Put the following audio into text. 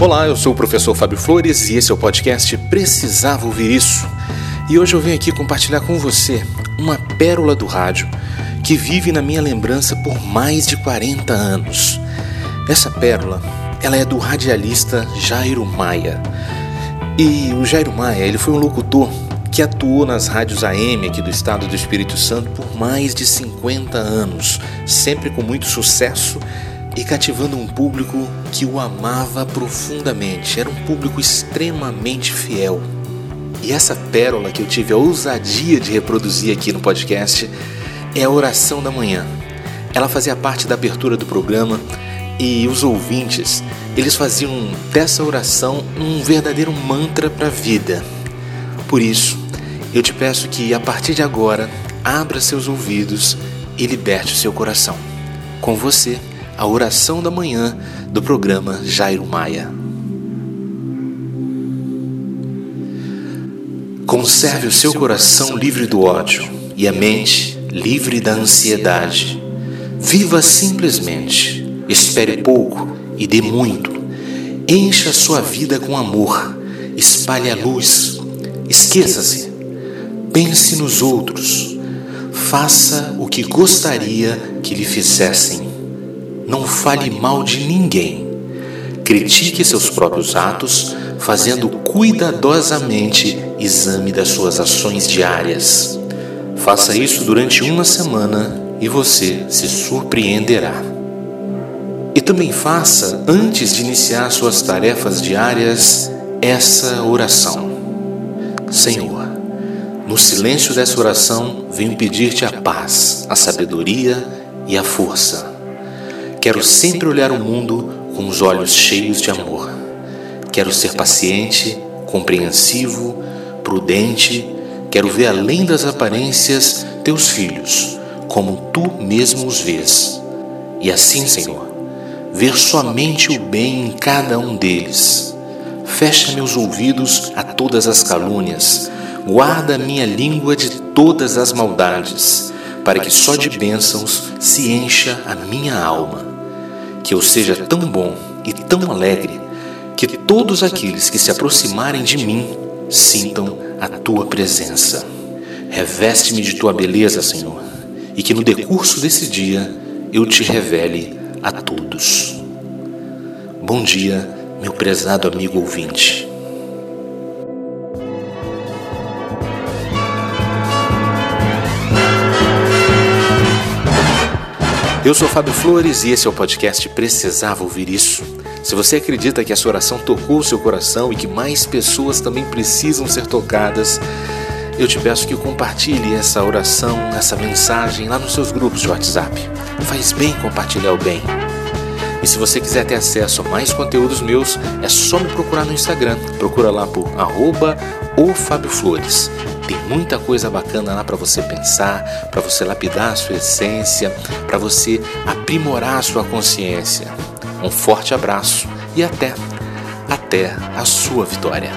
Olá, eu sou o professor Fábio Flores e esse é o podcast Precisava Ouvir Isso. E hoje eu venho aqui compartilhar com você uma pérola do rádio que vive na minha lembrança por mais de 40 anos. Essa pérola, ela é do radialista Jairo Maia. E o Jairo Maia, ele foi um locutor que atuou nas rádios AM aqui do estado do Espírito Santo por mais de 50 anos, sempre com muito sucesso e cativando um público que o amava profundamente. Era um público extremamente fiel. E essa pérola que eu tive a ousadia de reproduzir aqui no podcast é a oração da manhã. Ela fazia parte da abertura do programa e os ouvintes, eles faziam dessa oração um verdadeiro mantra para a vida. Por isso, eu te peço que a partir de agora, abra seus ouvidos e liberte o seu coração. Com você, a oração da manhã do programa Jairo Maia. Conserve o seu coração livre do ódio e a mente livre da ansiedade. Viva simplesmente, espere pouco e dê muito. Encha sua vida com amor, espalhe a luz. Esqueça-se, pense nos outros, faça o que gostaria que lhe fizessem não fale mal de ninguém. Critique seus próprios atos, fazendo cuidadosamente exame das suas ações diárias. Faça isso durante uma semana e você se surpreenderá. E também faça, antes de iniciar suas tarefas diárias, essa oração: Senhor, no silêncio dessa oração, venho pedir-te a paz, a sabedoria e a força Quero sempre olhar o mundo com os olhos cheios de amor. Quero ser paciente, compreensivo, prudente. Quero ver além das aparências teus filhos, como tu mesmo os vês. E assim, Senhor, ver somente o bem em cada um deles. Fecha meus ouvidos a todas as calúnias, guarda minha língua de todas as maldades, para que só de bênçãos se encha a minha alma que eu seja tão bom e tão alegre que todos aqueles que se aproximarem de mim sintam a tua presença. Reveste-me de tua beleza, Senhor, e que no decurso desse dia eu te revele a todos. Bom dia, meu prezado amigo ouvinte. Eu sou Fábio Flores e esse é o podcast Precisava Ouvir Isso. Se você acredita que essa oração tocou o seu coração e que mais pessoas também precisam ser tocadas, eu te peço que compartilhe essa oração, essa mensagem lá nos seus grupos de WhatsApp. Faz bem compartilhar o bem. E se você quiser ter acesso a mais conteúdos meus, é só me procurar no Instagram. Procura lá por arroba Fábio Flores. Tem muita coisa bacana lá para você pensar, para você lapidar a sua essência, para você aprimorar a sua consciência. Um forte abraço e até, até a sua vitória.